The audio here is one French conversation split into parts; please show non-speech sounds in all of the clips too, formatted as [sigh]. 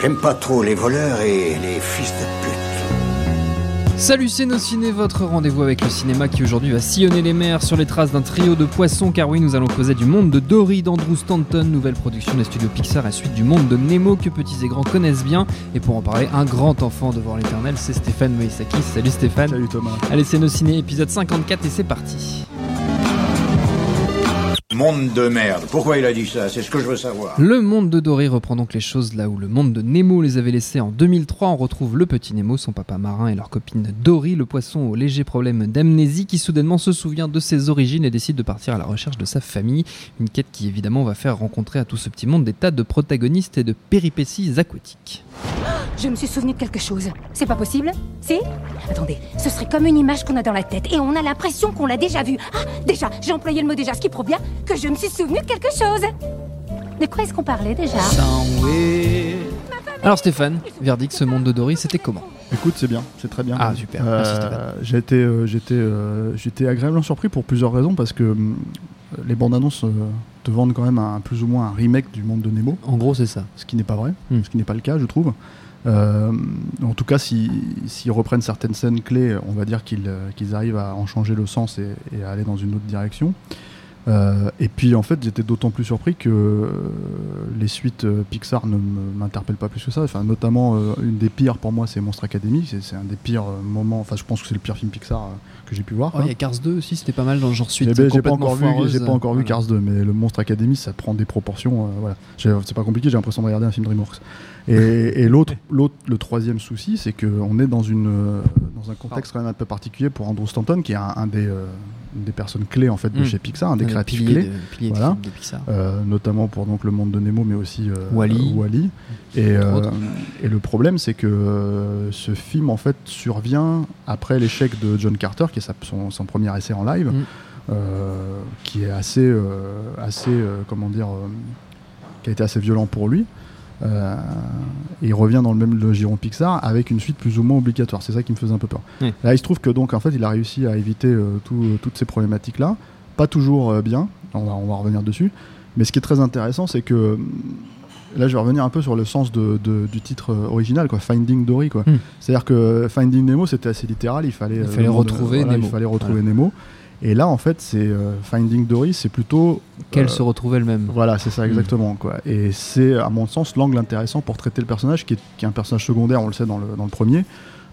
J'aime pas trop les voleurs et les fils de pute. Salut c'est nos ciné, votre rendez-vous avec le cinéma qui aujourd'hui va sillonner les mers sur les traces d'un trio de poissons car oui nous allons causer du monde de Dory d'Andrew Stanton, nouvelle production des studios Pixar et suite du monde de Nemo que petits et grands connaissent bien et pour en parler un grand enfant devant l'éternel c'est Stéphane Moïsaki. Salut Stéphane. Salut Thomas. Allez c'est nos ciné épisode 54 et c'est parti. Monde de merde. Pourquoi il a dit ça? C'est ce que je veux savoir. Le monde de Dory reprend donc les choses là où le monde de Nemo les avait laissés en 2003. On retrouve le petit Nemo, son papa marin et leur copine Dory, le poisson au léger problème d'amnésie qui soudainement se souvient de ses origines et décide de partir à la recherche de sa famille. Une quête qui évidemment va faire rencontrer à tout ce petit monde des tas de protagonistes et de péripéties aquatiques. Je me suis souvenu de quelque chose. C'est pas possible Si? Attendez, ce serait comme une image qu'on a dans la tête et on a l'impression qu'on l'a déjà vue. Ah, déjà, j'ai employé le mot déjà, ce qui prouve bien que je me suis souvenu de quelque chose. De quoi est-ce qu'on parlait déjà? Alors Stéphane, verdict, ce monde de Dory, c'était comment? Écoute, c'est bien, c'est très bien. Ah, super. Euh, Merci, Stéphane. j'ai été, euh, j'étais, euh, j'étais agréablement surpris pour plusieurs raisons parce que hum, les bandes annonces euh, te vendent quand même un, plus ou moins un remake du monde de Nemo, En gros c'est ça. ce qui n'est pas vrai, Hmm. ce qui n'est pas le cas, je trouve. Euh, en tout cas, si- s'ils reprennent certaines scènes clés, on va dire qu'ils euh, arrivent à en changer le sens et, et à aller dans une autre direction. Euh, et puis en fait, j'étais d'autant plus surpris que euh, les suites euh, Pixar ne m'interpellent pas plus que ça. Enfin, notamment, une des pires pour moi, c'est Monstre Academy. C'est un des pires moments. Enfin, je pense que c'est le pire film Pixar que j'ai pu voir. Oh, quoi. Il y a Cars 2 aussi, c'était pas mal dans le genre suite. Eh ben, j'ai pas encore vu, pas encore vu. Cars 2, mais le Monstre Academy, ça prend des proportions. voilà, c'est pas compliqué. J'ai l'impression de regarder un film DreamWorks. Et, et l'autre, le troisième souci, c'est qu'on est dans une, dans un contexte quand même un peu particulier pour Andrew Stanton, qui est un, un des, des personnes clés en fait de Mm. chez Pixar, des créatifs piliers clés. de- piliers de Voilà. films de Pixar. Euh, notamment pour donc le monde de Nemo, mais aussi euh, Wall-E. euh. Et, le problème, c'est que ce film en fait survient après l'échec de John Carter, qui est sa- son, son premier essai en live, Mm. euh, qui est assez, assez, comment dire, qui a été assez violent pour lui. Euh, et il revient dans le même le giron Pixar avec une suite plus ou moins obligatoire. C'est ça qui me faisait un peu peur. Là, il se trouve que donc en fait, il a réussi à éviter euh, tout- toutes ces problématiques là. Pas toujours euh, bien. On va, on va revenir dessus. Mais ce qui est très intéressant, c'est que hum, là, je vais revenir un peu sur le sens de, de- du titre euh, original, quoi, Finding Dory, quoi. Hmm. C'est-à-dire que Finding Nemo, c'était assez littéral. Il fallait, Il euh, retrouver voilà, Nemo. Il fallait retrouver Nemo. Et là, en fait, c'est euh, Finding Dory, c'est plutôt Qu'elle euh, se retrouve elle-même. voilà, c'est ça Mm. exactement. Quoi. Et c'est, à mon sens, l'angle intéressant pour traiter le personnage, qui est, qui est un personnage secondaire, on le sait dans le, dans le premier,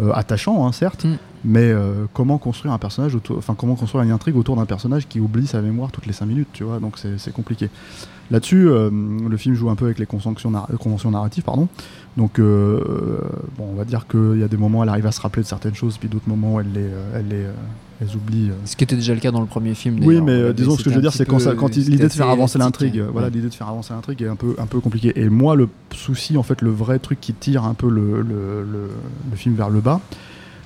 euh, attachant, hein, certes, Mm. mais comment construire un personnage, autour, enfin comment construire une intrigue autour d'un personnage qui oublie sa mémoire toutes les 5 minutes, tu vois, donc c'est compliqué. Là-dessus, le film joue un peu avec les conventions, nar- conventions narratives, pardon. Donc, bon, on va dire qu'il y a des moments où elle arrive à se rappeler de certaines choses, puis d'autres moments où elle les, elle les, euh, euh, Ce qui était déjà le cas dans le premier film. oui, mais euh, Euh, disons ce que je veux dire, c'est quand, l'idée de faire avancer l'intrigue, hein. voilà, l'idée de faire avancer l'intrigue est un peu, un peu compliquée. Et moi, le souci, en fait, le vrai truc qui tire un peu le, le, le- le film vers le bas,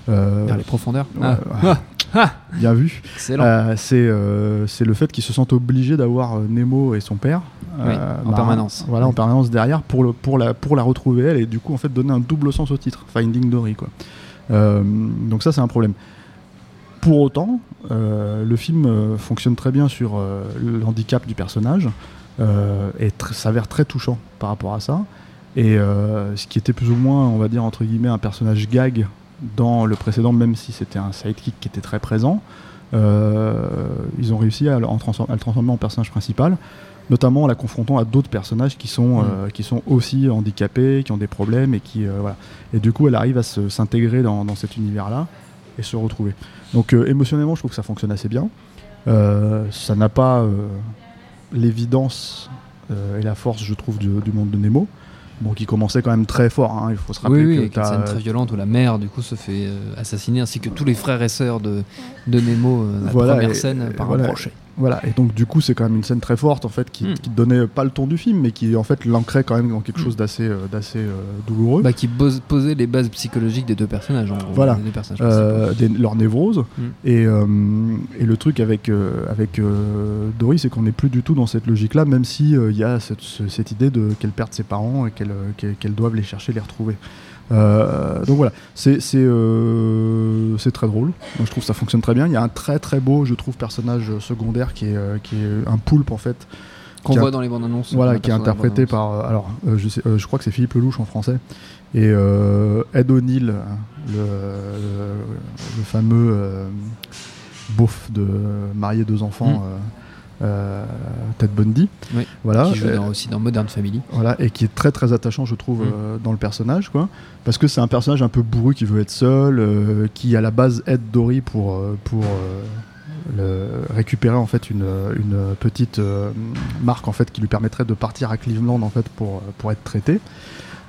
euh, Vers les profondeurs. ouais, Ah, ouais, ah, [laughs] bien vu, euh, c'est euh, c'est le fait qu'ils se sentent obligés d'avoir euh, Nemo et son père. Oui, en permanence. Voilà, en permanence derrière pour, le, pour, la, pour la retrouver elle et du coup en fait donner un double sens au titre, Finding Dory quoi. Euh, donc ça c'est un problème. Pour autant, euh, le film euh, fonctionne très bien sur euh, le handicap du personnage et tr- s'avère très touchant par rapport à ça. Et ce qui était plus ou moins, on va dire entre guillemets, un personnage gag dans le précédent, même si c'était un sidekick qui était très présent, euh, ils ont réussi à le, à transformer en personnage principal, notamment en la confrontant à d'autres personnages qui sont, euh, qui sont aussi handicapés, qui ont des problèmes et qui euh, voilà. Et du coup, elle arrive à s'intégrer dans, dans cet univers-là et se retrouver. Donc euh, émotionnellement, je trouve que ça fonctionne assez bien. Euh, ça n'a pas euh, l'évidence et la force, je trouve, du, du monde de Nemo. Bon, qui commençait quand même très fort. hein. Il faut se rappeler Oui, oui, que une scène très violente où la mère du coup se fait euh, assassiner ainsi que tous les frères et sœurs de, de Nemo euh, la Voilà, première et- scène et par voilà. un crochet. Voilà, et donc du coup c'est quand même une scène très forte en fait qui, Mm. qui donnait pas le ton du film mais qui en fait l'ancrait quand même dans quelque Mm. chose d'assez euh, d'assez euh, douloureux. Bah, qui pose- posait les bases psychologiques des deux personnages. En gros, Voilà. des deux personnages Euh, des- leur névrose Mm. et, euh, et le truc avec, euh, avec euh, Dory c'est qu'on n'est plus du tout dans cette logique là même si euh, il y a cette, ce- cette idée de qu'elle perde ses parents et qu'elle euh, qu'elle qu'elle doive les chercher les retrouver Euh, donc voilà c'est c'est euh, c'est très drôle je trouve que ça fonctionne très bien il y a un très très beau je trouve personnage secondaire qui est, euh, qui est un poulpe en fait qu'on a- voit dans les bandes annonces. voilà, qui est interprété par. alors, je, sais, je crois que c'est Philippe Lelouch en français. Et Ed O'Neill, le, le, le fameux beauf de marier deux enfants, Mm. Euh, Ted Bundy. Oui, Voilà. Qui joue dans- aussi dans Modern Family. voilà, et qui est très très attachant, je trouve, Mm. euh, dans le personnage, quoi. Parce que c'est un personnage un peu bourru qui veut être seul, euh, qui à la base aide Dory pour, euh, pour le- récupérer en fait une, une petite marque en fait qui lui permettrait de partir à Cleveland en fait pour, pour être traité.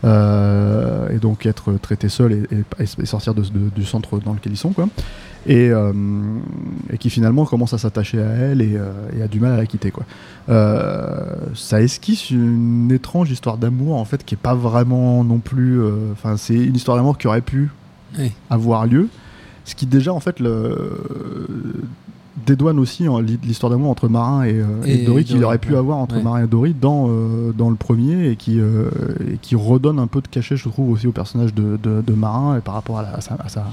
Et donc être traité seul et, et- et sortir de- de- du centre dans lequel ils sont quoi et, euh, et qui finalement commence à s'attacher à elle et, euh, et a du mal à la quitter quoi euh, ça esquisse une étrange histoire d'amour en fait qui est pas vraiment non plus enfin c'est une histoire d'amour qui aurait pu Oui. avoir lieu ce qui déjà en fait le dédouane aussi hein, l'hi- l'histoire d'amour entre Marin et, euh, et Et Dory qu'il aurait pu ouais. avoir entre Ouais. Marin et Dory dans, euh, dans le premier et qui, euh, et qui redonne un peu de cachet je trouve aussi au personnage de, de, de Marin et par rapport à, la- à sa, à, sa,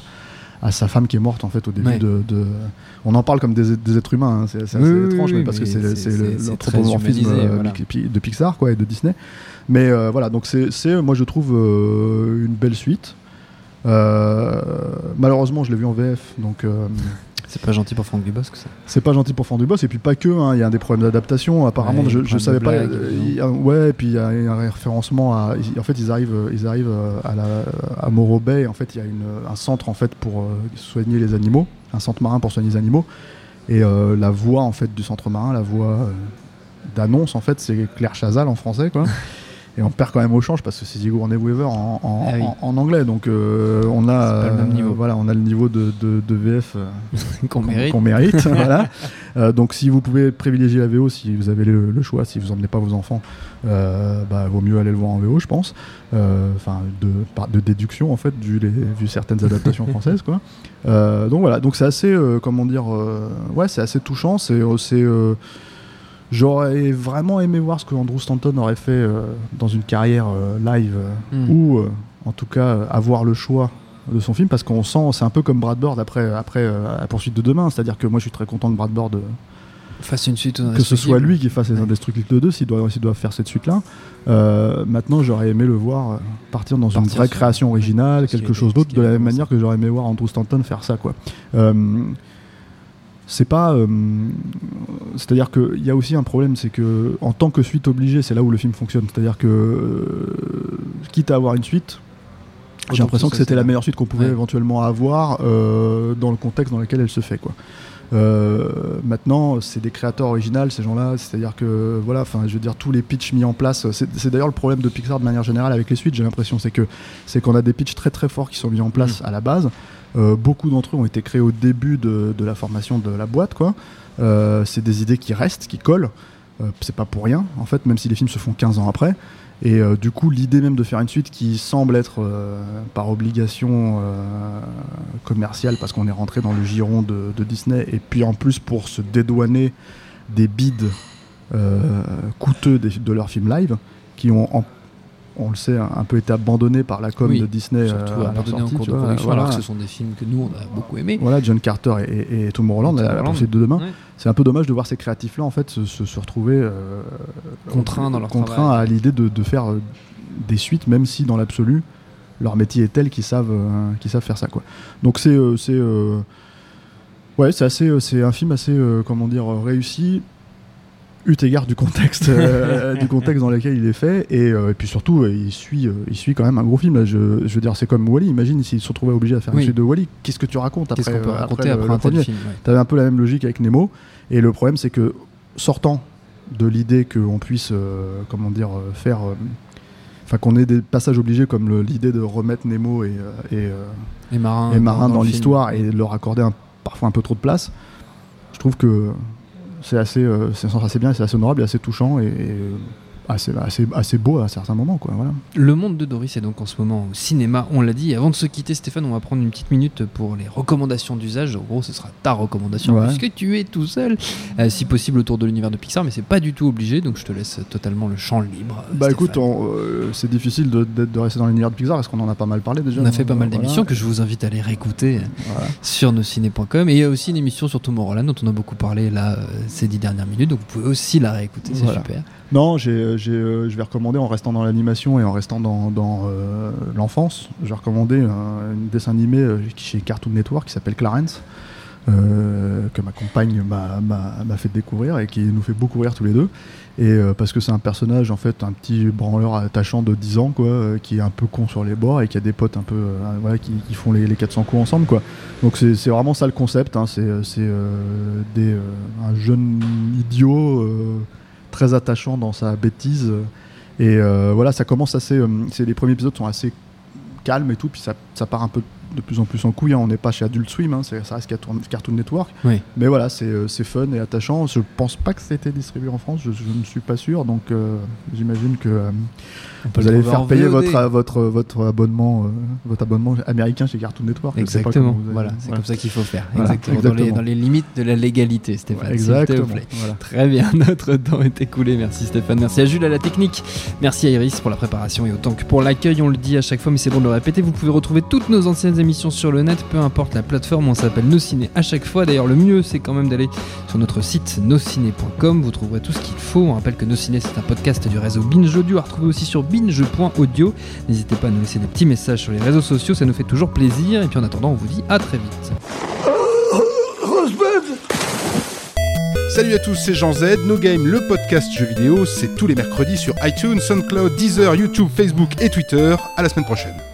à sa femme qui est morte en fait au début Ouais. de, de- on en parle comme des, des êtres humains hein, c'est c'est assez Oui, étrange oui, mais parce que mais c'est l'anthropomorphisme euh, voilà. De Pixar quoi et de Disney mais euh, voilà donc c'est c'est, moi je trouve euh, une belle suite Euh, malheureusement je l'ai vu en VF donc euh, C'est pas gentil pour Franck Dubosc, ça. c'est pas gentil pour Fond du Boss et puis pas que hein, il y a des problèmes d'adaptation apparemment. Ouais, je, je savais pas blagues, euh, y a- ouais et puis il y a un référencement à en fait ils arrivent euh, ils arrivent euh, à la à Morro Bay. En fait il y a une, un centre en fait pour soigner les animaux un centre marin pour soigner les animaux. Et euh, la voix en fait du centre marin la voix euh, d'annonce en fait c'est Claire Chazal en français quoi [laughs] et on perd quand même au change parce que c'est Sigourney Weaver en, en, Ah oui. en- en anglais donc euh, on a pas le même euh, niveau. voilà on a le niveau de, de, de VF euh, [laughs] Qu'on mérite. qu'on mérite, [laughs] voilà. Donc si vous pouvez privilégier la VO, si vous avez le, le choix, si vous emmenez pas vos enfants, bah, vaut mieux aller le voir en VO, je pense. Enfin, de, de déduction en fait, vu, les, vu certaines adaptations françaises, quoi. Donc voilà, donc c'est assez, comment dire, ouais, c'est assez touchant. C'est, c'est, j'aurais vraiment aimé voir ce que Andrew Stanton aurait fait euh, dans une carrière euh, live, euh, Mm. ou en tout cas avoir le choix de son film parce qu'on sent c'est un peu comme Brad Bird après après la poursuite de demain c'est à dire que moi je suis très content que Brad Bird euh, Fasse une suite. que ce soit lui qui fasse les. Indestructibles 2 s'il doit, doit faire cette suite là maintenant j'aurais aimé le voir partir dans une vraie création originale quelque chose d'autre de la même manière que j'aurais aimé voir Andrew Stanton faire ça quoi Euh, c'est pas euh, c'est à dire qu'il y a aussi un problème c'est que en tant que suite obligée c'est là où le film fonctionne c'est à dire que euh, quitte à avoir une suite j'ai l'impression que c'était la meilleure suite qu'on pouvait Ouais. éventuellement avoir euh, dans le contexte dans lequel elle se fait quoi. Maintenant, c'est des créateurs originaux, ces gens-là. C'est-à-dire que, voilà, enfin, je veux dire, tous les pitchs mis en place. C'est c'est d'ailleurs le problème de Pixar de manière générale avec les suites. J'ai l'impression, c'est que c'est qu'on a des pitchs très très forts qui sont mis en place Mm. à la base. Euh, beaucoup d'entre eux ont été créés au début de, la formation de la boîte, quoi. Euh, c'est des idées qui restent, qui collent. Euh, c'est pas pour rien, en fait, même si les films se font 15 ans après. Et du coup, l'idée même de faire une suite qui semble être par obligation commerciale, parce qu'on est rentré dans le giron de, Disney, et puis en plus pour se dédouaner des bids euh, coûteux de leurs films live, qui ont, on le sait, un peu été abandonnés par la com Oui, de Disney Surtout euh, à abandonné en sortie, cours tu de vois, production, voilà. alors que ce sont des films que nous, on a beaucoup aimés. Voilà, John Carter et, et, Tomorrowland, Et la, poursuite de demain. Ouais. C'est un peu dommage de voir ces créatifs-là en fait se, se- se retrouver euh, Contraints dans leur contraints travail. à l'idée de, de faire euh, des suites, même si dans l'absolu leur métier est tel qu'ils savent, euh, qu'ils savent faire ça quoi. Donc c'est c'est ouais c'est assez c'est un film assez comment dire réussi eu égard du contexte euh, [laughs] du contexte dans lequel il est fait et, euh, et puis surtout euh, il suit il suit quand même un gros film là. Je, je veux dire c'est comme Wally imagine s'ils se retrouvaient obligés à faire Oui. une suite de Wally qu'est-ce que tu racontes après Qu'est-ce qu'on peut raconter après, le un premier film ouais. T'avais un peu la même logique avec Nemo. Et le problème, c'est que sortant de l'idée qu'on puisse, comment dire, faire. Enfin, qu'on ait des passages obligés comme l'idée de remettre Nemo et, et, Les marins, et Marin dans, l'histoire et leur accorder un- parfois un peu trop de place, je trouve que c'est assez, euh, c'est assez bien, c'est assez honorable et assez touchant euh, assez, assez, assez beau à certains moments. Quoi, voilà. Le monde de Doris est donc en ce moment au cinéma, on l'a dit. Avant de se quitter, Stéphane, on va prendre une petite minute pour les recommandations d'usage. En gros, ce sera ta recommandation Ouais. puisque tu es tout seul, euh, si possible autour de l'univers de Pixar, mais c'est pas du tout obligé, donc je te laisse totalement le champ libre. Bah Stéphane. écoute, euh, c'est difficile de, de- de rester dans l'univers de Pixar parce qu'on en a pas mal parlé déjà. on a fait pas mal voilà. d'émissions que je vous invite à aller réécouter Voilà. sur nosciné.com. Et il y a aussi une émission sur Tomorrowland dont on a beaucoup parlé là euh, ces dix dernières minutes, donc vous pouvez aussi la réécouter, c'est super. Non, j'ai, j'ai, euh, je vais recommander en restant dans l'animation et en restant dans, dans, euh, l'enfance. Je vais recommander un, dessin animé euh, chez Cartoon Network qui s'appelle Clarence, euh, que ma compagne m'a, fait découvrir et qui nous fait beaucoup rire tous les deux. Et euh, parce que c'est un personnage, en fait, un petit branleur attachant de 10 ans, quoi, euh, qui est un peu con sur les bords et qui a des potes un peu, euh, qui, qui font les, les 400 coups ensemble, quoi. Donc c'est, vraiment ça le concept. hein. c'est euh, euh, un jeune idiot. Très attachant dans sa bêtise. Et euh, voilà, ça commence assez. euh, les premiers épisodes sont assez calmes et tout, puis ça, ça part un peu de plus en plus en couille. hein. On n'est pas chez Adult Swim, hein, ça reste Cartoon, Cartoon Network. Oui. Mais voilà, c'est euh, c'est fun et attachant. Je pense pas que c'était distribué en France, je, je ne suis pas sûr. Donc euh, j'imagine que euh, vous le allez faire payer VOD. votre, votre, votre, abonnement, euh, votre abonnement américain chez Cartoon Network. Exactement, allez- voilà, c'est comme ça qu'il faut faire. Voilà, exactement, Dans, les, exactement. dans les limites de la légalité, Stéphane. te Exactement. plaît. voilà. Très bien, [laughs] notre temps est écoulé. Merci Stéphane, merci à Jules à la technique, merci à Iris pour la préparation et autant que pour l'accueil. On le dit à chaque fois, mais c'est bon de le répéter. Vous pouvez retrouver toutes nos anciennes émissions sur le net, peu importe la plateforme. On s'appelle Nos Ciné à chaque fois. D'ailleurs, le mieux, c'est quand même d'aller sur notre site nosciné.com. Vous trouverez tout ce qu'il faut. On rappelle que Nos Ciné, c'est un podcast du réseau Binge Audio à retrouver aussi sur binge.audio. N'hésitez pas à nous laisser des petits messages sur les réseaux sociaux, ça nous fait toujours plaisir. Et puis en attendant, on vous dit à très vite. Salut à tous, c'est Jean Z. No le podcast jeux vidéo, c'est tous les mercredis sur iTunes, SoundCloud, Deezer, YouTube, Facebook et Twitter. À la semaine prochaine.